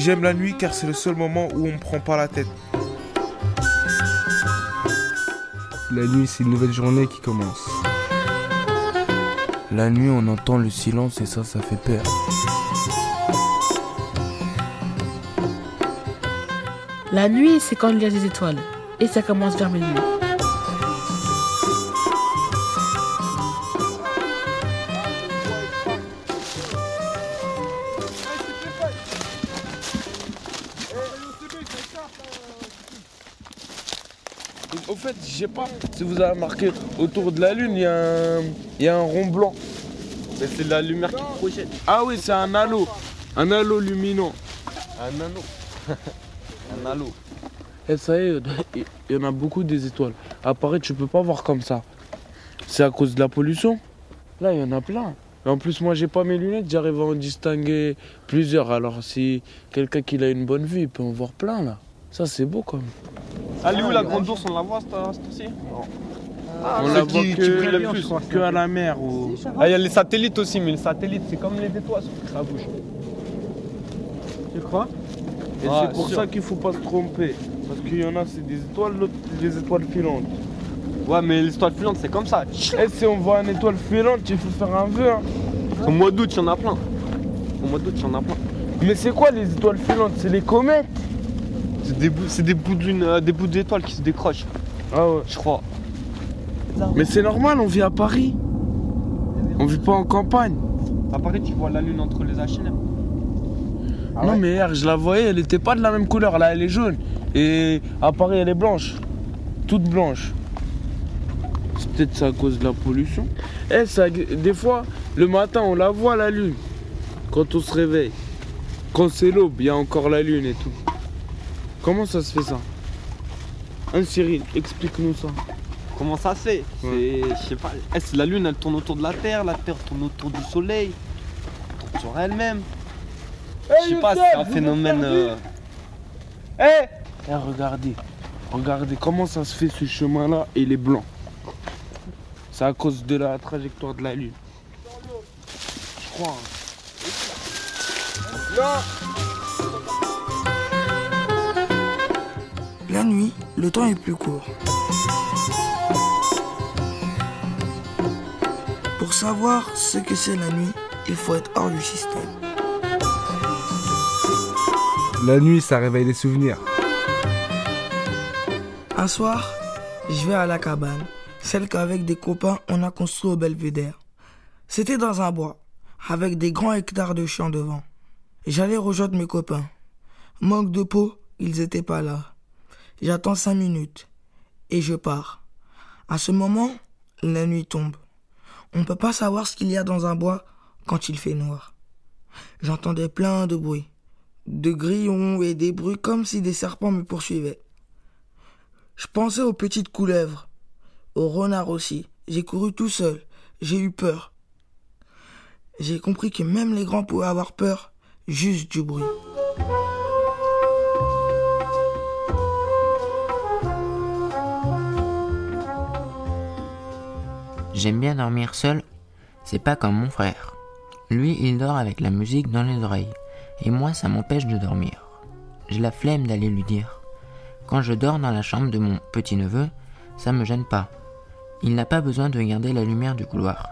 J'aime la nuit car c'est le seul moment où on me prend pas la tête. La nuit, c'est une nouvelle journée qui commence. La nuit, on entend le silence et ça, ça fait peur. La nuit, c'est quand il y a des étoiles. Et ça commence vers minuit. Au fait, je sais pas si vous avez remarqué, autour de la lune, il y, a un- il y a un rond blanc. Mais c'est la lumière qui projette. Ah oui, c'est un halo. Un halo luminant. Un anneau. un halo. Et ça y est, il y en a beaucoup des étoiles. À Paris, tu peux pas voir comme ça. C'est à cause de la pollution. Là, il y en a plein. Et en plus, moi, j'ai pas mes lunettes, j'arrive à en distinguer plusieurs. Alors, si quelqu'un qui a une bonne vue, il peut en voir plein, là. Ça, c'est beau, quand même. Allez où la grande ours On la voit cette cette ci On ceux la qui- voit qui que, brillent le plus. que à la mer. Ou... Ah, il y a les satellites aussi, mais les satellites, c'est comme les étoiles, sauf que ça bouge. Tu crois? Et Ah, c'est pour sûr. ça qu'il faut pas se tromper. Parce qu'il y en a, c'est des étoiles, l'autre, des étoiles filantes. Ouais, mais l'histoire filante, c'est comme ça. Et si on voit une étoile filante, il faut faire un vœu. hein. Au mois d'août, il y en a plein. Au mois d'août, il y en a plein. Mais c'est quoi les étoiles filantes? C'est les comètes C'est des bouts, c'est des bouts d'une, euh, des bouts d'étoiles qui se décrochent, Ah ouais. je crois. Mais c'est normal, on vit à Paris. On vit pas en campagne. À Paris, tu vois la lune entre les H&M. non mais hier je la voyais, elle était pas de la même couleur, là elle est jaune. Et à Paris elle est blanche. Toute blanche. C'est peut-être ça à cause de la pollution. Eh, ça, des fois, le matin on la voit la lune. Quand on se réveille. Quand c'est l'aube, il y a encore la lune et tout. Comment ça se fait ça Hein Cyril, explique-nous ça. Comment ça se fait C'est, je sais pas. C'est la lune, elle tourne autour de la Terre, la Terre tourne autour du Soleil, elle tourne sur elle-même. Je sais pas, c'est un phénomène. euh, Eh Eh, regardez, regardez comment ça se fait ce chemin-là et il est blanc. C'est à cause de la trajectoire de la Lune. Je crois. La nuit, le temps est plus court. Pour savoir ce que c'est la nuit, il faut être hors du système. La nuit, ça réveille des souvenirs. Un soir, je vais à la cabane, celle qu'avec des copains on a construit au belvédère. C'était dans un bois, avec des grands hectares de champs devant. J'allais rejoindre mes copains. Manque de peau, ils étaient pas là. J'attends cinq minutes et je pars. À ce moment, la nuit tombe. On ne peut pas savoir ce qu'il y a dans un bois quand il fait noir. J'entendais plein de bruits, de grillons et des bruits comme si des serpents me poursuivaient. Je pensais aux petites couleuvres, aux renards aussi. J'ai couru tout seul. J'ai eu peur. J'ai compris que même les grands pouvaient avoir peur juste du bruit. J'aime bien dormir seul, c'est pas comme mon frère. Lui, il dort avec la musique dans les oreilles, et moi, ça m'empêche de dormir. J'ai la flemme d'aller lui dire. Quand je dors dans la chambre de mon petit-neveu, ça me gêne pas. Il n'a pas besoin de garder la lumière du couloir.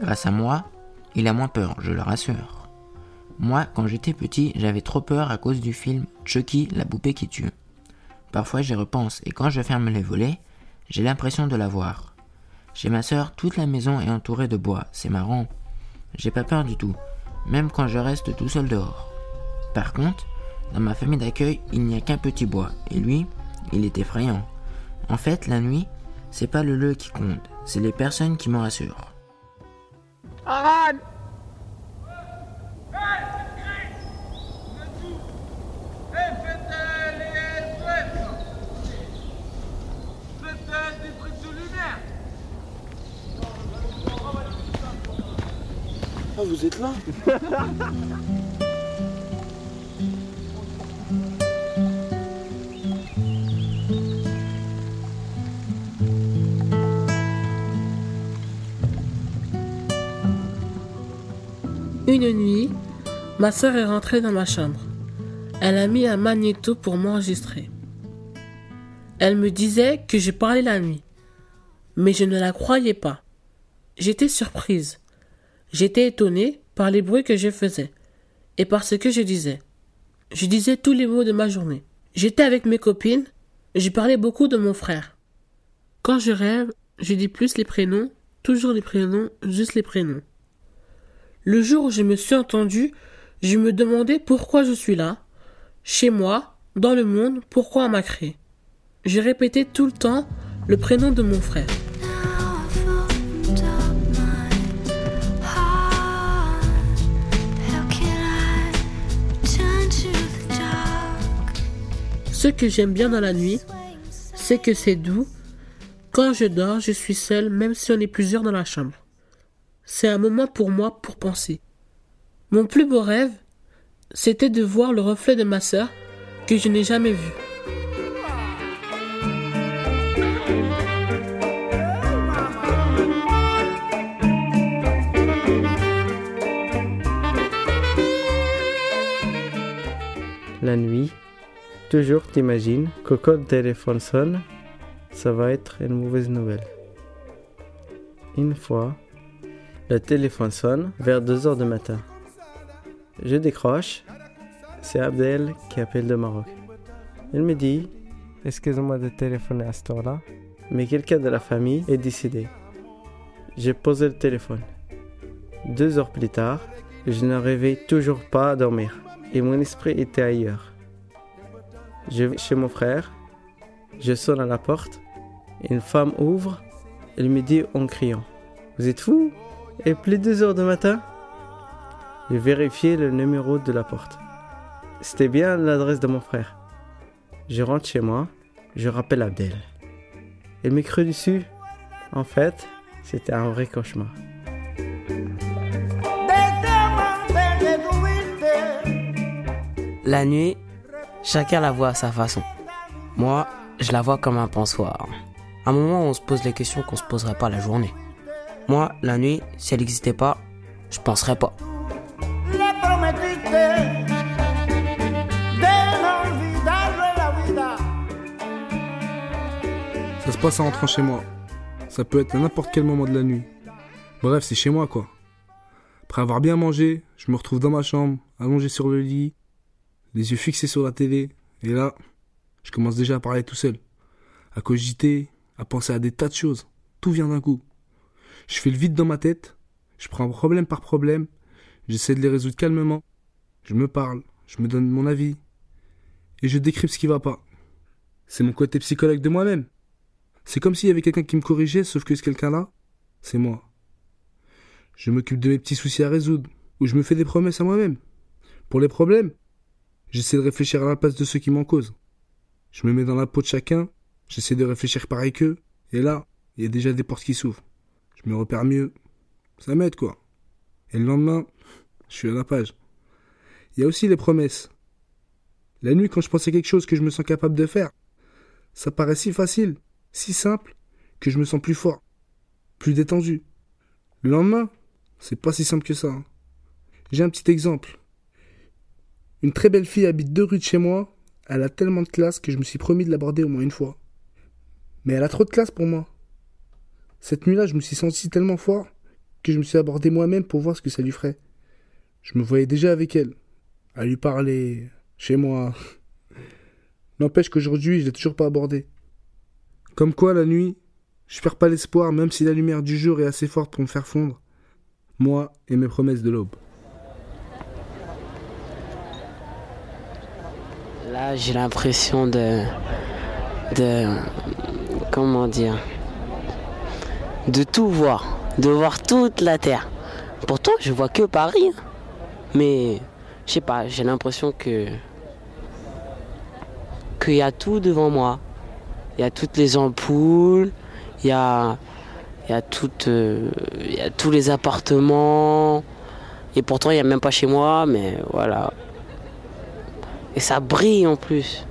Grâce à moi, il a moins peur, je le rassure. Moi, quand j'étais petit, j'avais trop peur à cause du film Chucky, la poupée qui tue. Parfois j'y repense et quand je ferme les volets, j'ai l'impression de la voir. Chez ma sœur, toute la maison est entourée de bois, c'est marrant. J'ai pas peur du tout, même quand je reste tout seul dehors. Par contre, dans ma famille d'accueil, il n'y a qu'un petit bois, et lui, il est effrayant. En fait, la nuit, c'est pas le lieu qui compte, c'est les personnes qui me rassurent. Ah, vous êtes là Une nuit, ma sœur est rentrée dans ma chambre. elle a mis un magnéto pour m'enregistrer. Elle me disait que je parlais la nuit, mais je ne la croyais pas. J'étais surprise. J'étais étonnée par les bruits que je faisais et par ce que je disais. Je disais tous les mots de ma journée. J'étais avec mes copines, je parlais beaucoup de mon frère. Quand je rêve, je dis plus les prénoms, toujours les prénoms, juste les prénoms. Le jour où je me suis entendue, je me demandais pourquoi je suis là, chez moi, dans le monde, pourquoi on m'a créé. Je répétais tout le temps le prénom de mon frère. Ce que j'aime bien dans la nuit, c'est que c'est doux. Quand je dors, je suis seul, même si on est plusieurs dans la chambre. C'est un moment pour moi pour penser. Mon plus beau rêve, c'était de voir le reflet de ma sœur que je n'ai jamais vu. La nuit, Toujours t'imagines que quand le téléphone sonne, ça va être une mauvaise nouvelle. Une fois, le téléphone sonne vers 2 heures du matin. Je décroche, c'est Abdel qui appelle de Maroc. Il me dit Excusez-moi de téléphoner à ce heure-là, mais quelqu'un de la famille est décédé. J'ai posé le téléphone. Deux heures plus tard, je n'arrivais toujours pas à dormir et mon esprit était ailleurs. Je vais chez mon frère, je sonne à la porte, une femme ouvre, elle me dit en criant Vous êtes fou Et plus de 2 heures du matin J'ai vérifié le numéro de la porte. C'était bien l'adresse de mon frère. Je rentre chez moi, je rappelle Abdel. Elle m'écrit dessus. En fait, c'était un vrai cauchemar. La nuit, Chacun la voit à sa façon. Moi, je la vois comme un pensoir. Un moment où on se pose les questions qu'on se poserait pas la journée. Moi, la nuit, si elle n'existait pas, je penserais pas. Ça se passe en rentrant chez moi. Ça peut être à n'importe quel moment de la nuit. Bref, c'est chez moi quoi. Après avoir bien mangé, je me retrouve dans ma chambre, allongé sur le lit, les yeux fixés sur la télé, et là, je commence déjà à parler tout seul, à cogiter, à penser à des tas de choses. Tout vient d'un coup. Je fais le vide dans ma tête, je prends problème par problème, j'essaie de les résoudre calmement, je me parle, je me donne mon avis, et je décrypte ce qui va pas. C'est mon côté psychologue de moi-même. C'est comme s'il y avait quelqu'un qui me corrigeait, sauf que ce quelqu'un-là, c'est moi. Je m'occupe de mes petits soucis à résoudre, ou je me fais des promesses à moi-même. Pour les problèmes, J'essaie de réfléchir à la place de ceux qui m'en causent. Je me mets dans la peau de chacun, j'essaie de réfléchir pareil qu'eux, et là, il y a déjà des portes qui s'ouvrent. Je me repère mieux. Ça m'aide, quoi. Et le lendemain, je suis à la page. Il y a aussi les promesses. La nuit, quand je pensais quelque chose que je me sens capable de faire, ça paraît si facile, si simple, que je me sens plus fort, plus détendu. Le lendemain, c'est pas si simple que ça. Hein. J'ai un petit exemple. Une très belle fille habite deux rues de chez moi. Elle a tellement de classe que je me suis promis de l'aborder au moins une fois. Mais elle a trop de classe pour moi. Cette nuit-là, je me suis senti tellement fort que je me suis abordé moi-même pour voir ce que ça lui ferait. Je me voyais déjà avec elle, à lui parler, chez moi. N'empêche qu'aujourd'hui, je l'ai toujours pas abordé. Comme quoi, la nuit, je perds pas l'espoir, même si la lumière du jour est assez forte pour me faire fondre. Moi et mes promesses de l'aube. J'ai l'impression de. de. comment dire. de tout voir. De voir toute la Terre. Pourtant, je vois que Paris. Hein. Mais, je sais pas, j'ai l'impression que. qu'il y a tout devant moi. Il y a toutes les ampoules, il y a. Y, a euh, il y a tous les appartements. Et pourtant, il n'y a même pas chez moi, mais voilà. Et ça brille en plus.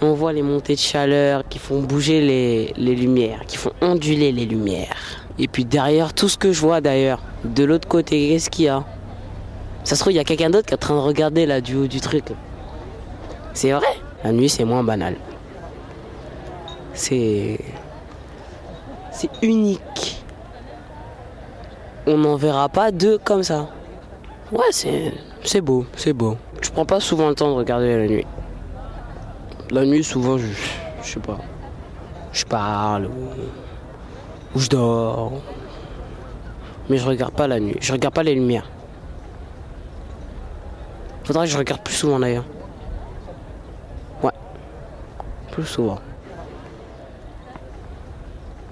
on voit les montées de chaleur qui font bouger les, lumières, qui font onduler les lumières. Et puis derrière, tout ce que je vois d'ailleurs, de l'autre côté, qu'est-ce qu'il y a? Ça se trouve, il y a quelqu'un d'autre qui est en train de regarder là du haut du truc. C'est vrai, la nuit c'est moins banal. C'est. C'est unique. On n'en verra pas deux comme ça. Ouais, c'est. C'est beau, c'est beau. Je prends pas souvent le temps de regarder la nuit. La nuit, souvent, je. Je sais pas. Je parle ou. ou je dors. Mais je regarde pas la nuit. Je regarde pas les lumières. Faudrait que je regarde plus souvent d'ailleurs. Ouais. Plus souvent.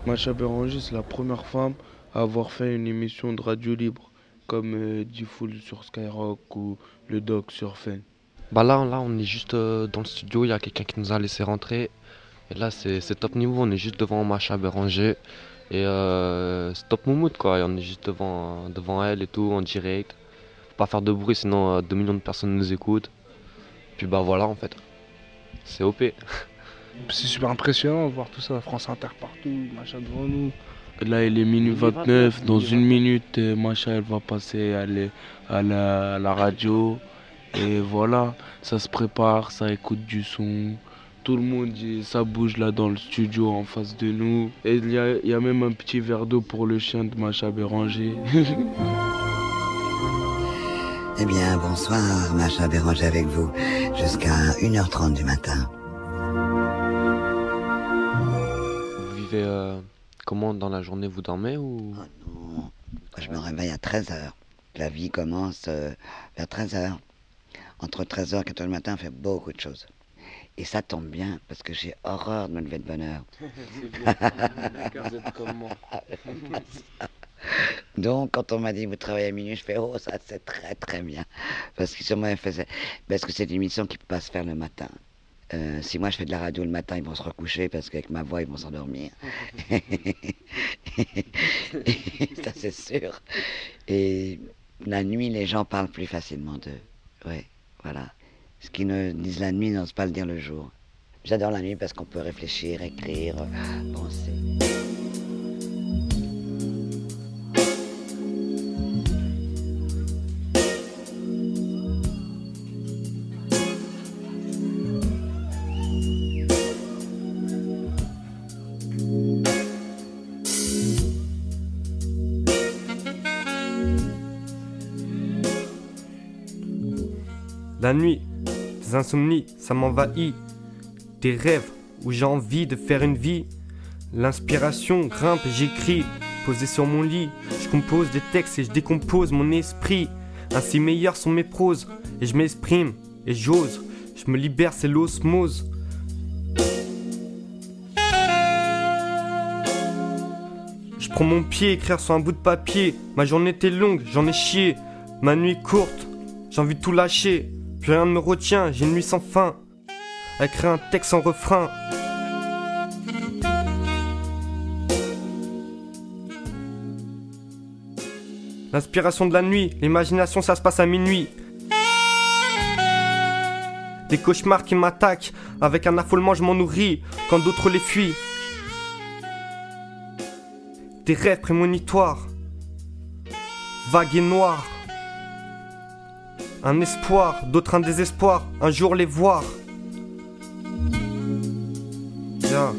Macha Béranger, c'est la première femme à avoir fait une émission de radio libre, comme euh, sur Skyrock ou le Doc sur Fen. Bah là, là, on est juste euh, dans le studio, il y a quelqu'un qui nous a laissé rentrer. Et là, c'est top niveau, on est juste devant Macha Béranger. Et euh, c'est top moumoute, quoi. Et on est juste devant, devant elle et tout, en direct. Faut pas faire de bruit, sinon euh, 2 millions de personnes nous écoutent. Puis bah voilà, en fait. C'est OP. C'est super impressionnant de voir tout ça, France Inter partout, machin devant nous. Là, il est minuit 29. Dans une minute, euh, Macha, elle va passer à, la- à la, à la radio. Et voilà, ça se prépare, ça écoute du son. Tout le monde, ça bouge là dans le studio en face de nous. Et il y a, il y a même un petit verre d'eau pour le chien de Macha Béranger. Eh bien, bonsoir, Macha Béranger avec vous, jusqu'à 1h30 du matin. Vous vivez euh, comment dans la journée Vous dormez ou Oh non, moi, je me réveille à 13h. La vie commence euh, vers 13h. Entre 13h et 4h du matin, on fait beaucoup de choses. Et ça tombe bien, parce que j'ai horreur de me lever de bonne heure. Donc, quand on m'a dit vous travaillez à minuit, je fais oh, ça c'est très très bien. Parce que sûrement, elle faisait. Parce que c'est une émission qui ne peut pas se faire le matin. Euh, si moi je fais de la radio le matin, ils vont se recoucher parce qu'avec ma voix, ils vont s'endormir. ça c'est sûr. Et la nuit, les gens parlent plus facilement d'eux. Voilà. Ce qu'ils ne disent la nuit n'osent pas le dire le jour. J'adore la nuit parce qu'on peut réfléchir, écrire, penser. La nuit, des insomnies, ça m'envahit. Des rêves où j'ai envie de faire une vie. L'inspiration grimpe j'écris, posé sur mon lit. Je compose des textes et je décompose mon esprit. Ainsi meilleurs sont mes proses, et je m'exprime, et j'ose. Je me libère, c'est l'osmose. Je prends mon pied, écrire sur un bout de papier. Ma journée était longue, j'en ai chié. Ma nuit courte, j'ai envie de tout lâcher. Rien ne me retient, j'ai une nuit sans fin. À écrire un texte sans refrain. L'inspiration de la nuit, l'imagination ça se passe à minuit. Des cauchemars qui m'attaquent, avec un affolement je m'en nourris, quand d'autres les fuient. Des rêves prémonitoires, vagues et noirs. Un espoir, d'autres un désespoir, un jour les voir. Yeah.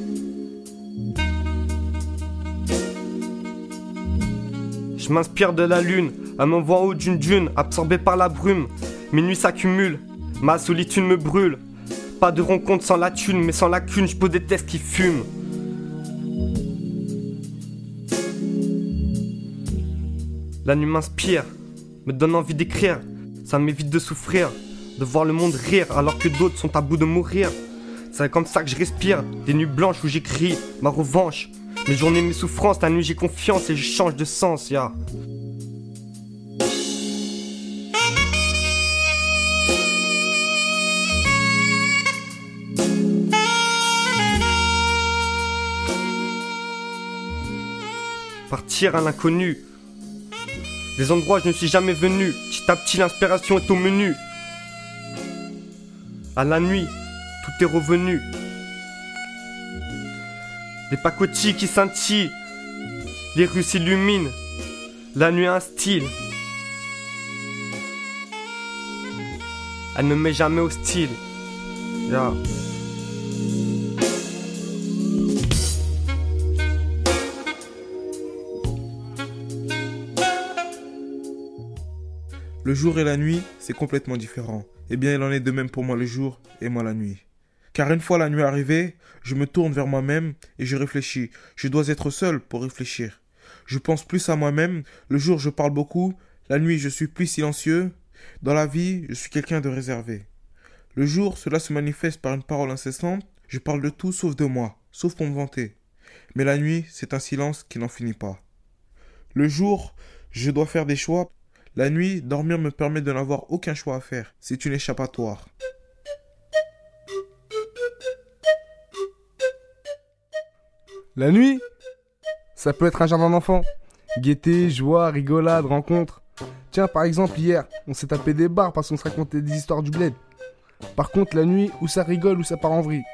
Je m'inspire de la lune, elle m'envoie en haut d'une dune, absorbée par la brume. Mes nuits s'accumulent, ma solitude me brûle. Pas de rencontre sans la thune, mais sans lacune, je pose des tests qui fument. La nuit m'inspire, me donne envie d'écrire. Ça m'évite de souffrir, de voir le monde rire alors que d'autres sont à bout de mourir. C'est comme ça que je respire, des nuits blanches où j'écris ma revanche. Mes journées, mes souffrances, la nuit j'ai confiance et je change de sens, ya. Partir à l'inconnu. Des endroits je ne suis jamais venu. Petit à petit, l'inspiration est au menu. À la nuit, tout est revenu. Des pacotilles qui scintillent. Les rues s'illuminent. La nuit a un. Elle ne m'est jamais hostile. Yeah. Le jour et la nuit, c'est complètement différent. Eh bien, il en est de même pour moi le jour et moi la nuit. Car une fois la nuit arrivée, je me tourne vers moi-même et je réfléchis. Je dois être seul pour réfléchir. Je pense plus à moi-même. Le jour, je parle beaucoup. La nuit, je suis plus silencieux. Dans la vie, je suis quelqu'un de réservé. Le jour, cela se manifeste par une parole incessante. Je parle de tout sauf de moi, sauf pour me vanter. Mais la nuit, c'est un silence qui n'en finit pas. Le jour, je dois faire des choix la nuit, dormir me permet de n'avoir aucun choix à faire. C'est une échappatoire. La nuit Ça peut être un jardin d'enfants. Gaieté, joie, rigolade, rencontre. Tiens, par exemple, hier, on s'est tapé des bars parce qu'on se racontait des histoires du bled. Par contre, la nuit, où ça rigole, où ça part en vrille.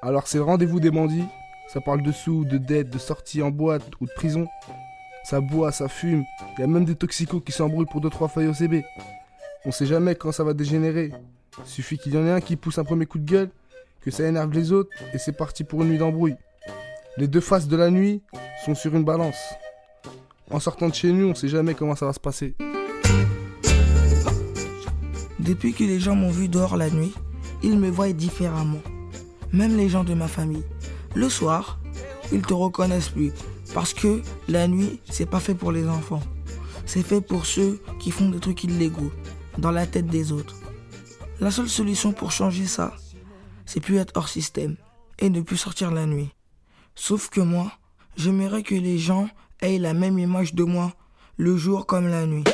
Alors c'est le rendez-vous des bandits. Ça parle de sous, de dettes, de sorties en boîte ou de prison. Ça boit, ça fume. Il y a même des toxicos qui s'embrouillent pour 2-3 feuilles au CB. On sait jamais quand ça va dégénérer. Suffit qu'il y en ait un qui pousse un premier coup de gueule, que ça énerve les autres, et c'est parti pour une nuit d'embrouille. Les deux faces de la nuit sont sur une balance. En sortant de chez nous, on sait jamais comment ça va se passer. Depuis que les gens m'ont vu dehors la nuit, ils me voient différemment. Même les gens de ma famille. Le soir, ils te reconnaissent plus. Parce que la nuit, c'est pas fait pour les enfants. C'est fait pour ceux qui font des trucs illégaux dans la tête des autres. La seule solution pour changer ça, c'est plus être hors système et ne plus sortir la nuit. Sauf que moi, j'aimerais que les gens aient la même image de moi le jour comme la nuit.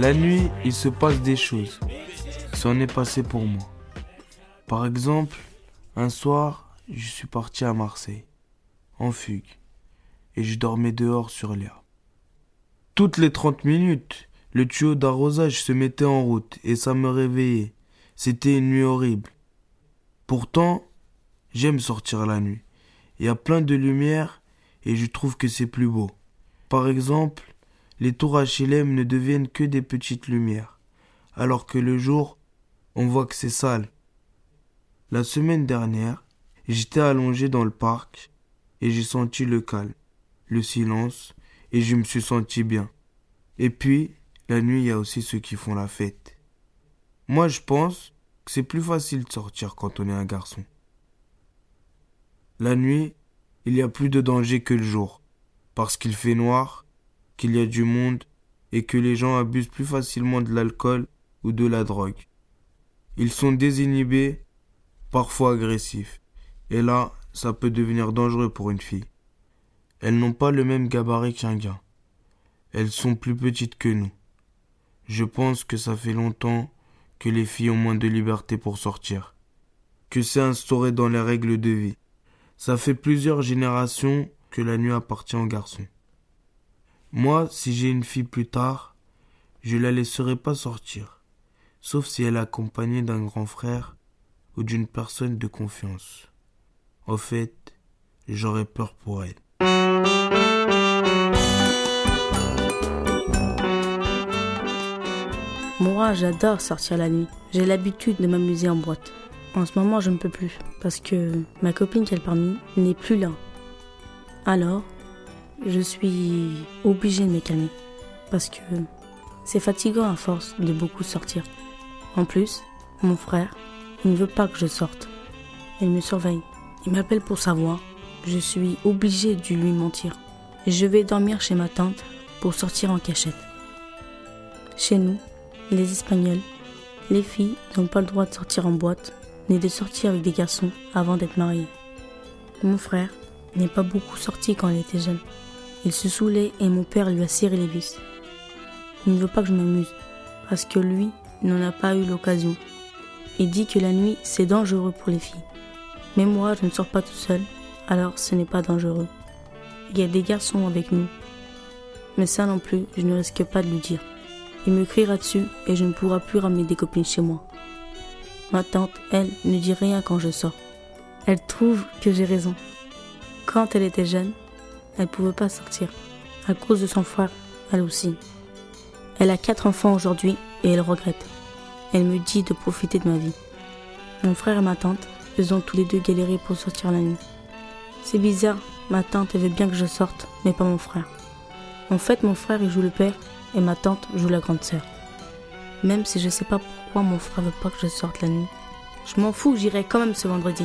La nuit, il se passe des choses. C'en est passé pour moi. Par exemple, un soir, je suis parti à Marseille, en fugue, et je dormais dehors sur l'herbe. Toutes les 30 minutes, le tuyau d'arrosage se mettait en route et ça me réveillait. C'était une nuit horrible. Pourtant, j'aime sortir la nuit. Il y a plein de lumière et je trouve que c'est plus beau. Par exemple, les tours HLM ne deviennent que des petites lumières, alors que le jour, on voit que c'est sale. La semaine dernière, j'étais allongé dans le parc et j'ai senti le calme, le silence et je me suis senti bien. Et puis, la nuit, il y a aussi ceux qui font la fête. Moi, je pense que c'est plus facile de sortir quand on est un garçon. La nuit, il y a plus de danger que le jour, parce qu'il fait noir qu'il y a du monde et que les gens abusent plus facilement de l'alcool ou de la drogue. Ils sont désinhibés, parfois agressifs. Et là, ça peut devenir dangereux pour une fille. Elles n'ont pas le même gabarit qu'un gars. Elles sont plus petites que nous. Je pense que ça fait longtemps que les filles ont moins de liberté pour sortir. Que c'est instauré dans les règles de vie. Ça fait plusieurs générations que la nuit appartient aux garçons. Moi, si j'ai une fille plus tard, je la laisserai pas sortir, sauf si elle est accompagnée d'un grand frère ou d'une personne de confiance. Au fait, j'aurais peur pour elle. Moi, j'adore sortir la nuit. J'ai l'habitude de m'amuser en boîte. En ce moment, je ne peux plus parce que ma copine est parmi n'est plus là. Alors, je suis obligée de me calmer parce que c'est fatigant à force de beaucoup sortir. En plus, mon frère, il ne veut pas que je sorte. Il me surveille. Il m'appelle pour savoir. Je suis obligée de lui mentir. Je vais dormir chez ma tante pour sortir en cachette. Chez nous, les Espagnols, les filles n'ont pas le droit de sortir en boîte ni de sortir avec des garçons avant d'être mariées. Mon frère n'est pas beaucoup sorti quand il était jeune. Il se saoulait et mon père lui a serré les vis. Il ne veut pas que je m'amuse, parce que lui n'en a pas eu l'occasion. Il dit que la nuit, c'est dangereux pour les filles. Mais moi, je ne sors pas tout seul, alors ce n'est pas dangereux. Il y a des garçons avec nous. Mais ça non plus, je ne risque pas de lui dire. Il me criera dessus et je ne pourrai plus ramener des copines chez moi. Ma tante, elle, ne dit rien quand je sors. Elle trouve que j'ai raison. Quand elle était jeune, elle ne pouvait pas sortir. À cause de son frère, elle aussi. Elle a quatre enfants aujourd'hui et elle regrette. Elle me dit de profiter de ma vie. Mon frère et ma tante, ils ont tous les deux galéré pour sortir la nuit. C'est bizarre, ma tante elle veut bien que je sorte, mais pas mon frère. En fait, mon frère il joue le père et ma tante joue la grande sœur. Même si je sais pas pourquoi mon frère veut pas que je sorte la nuit. Je m'en fous, j'irai quand même ce vendredi.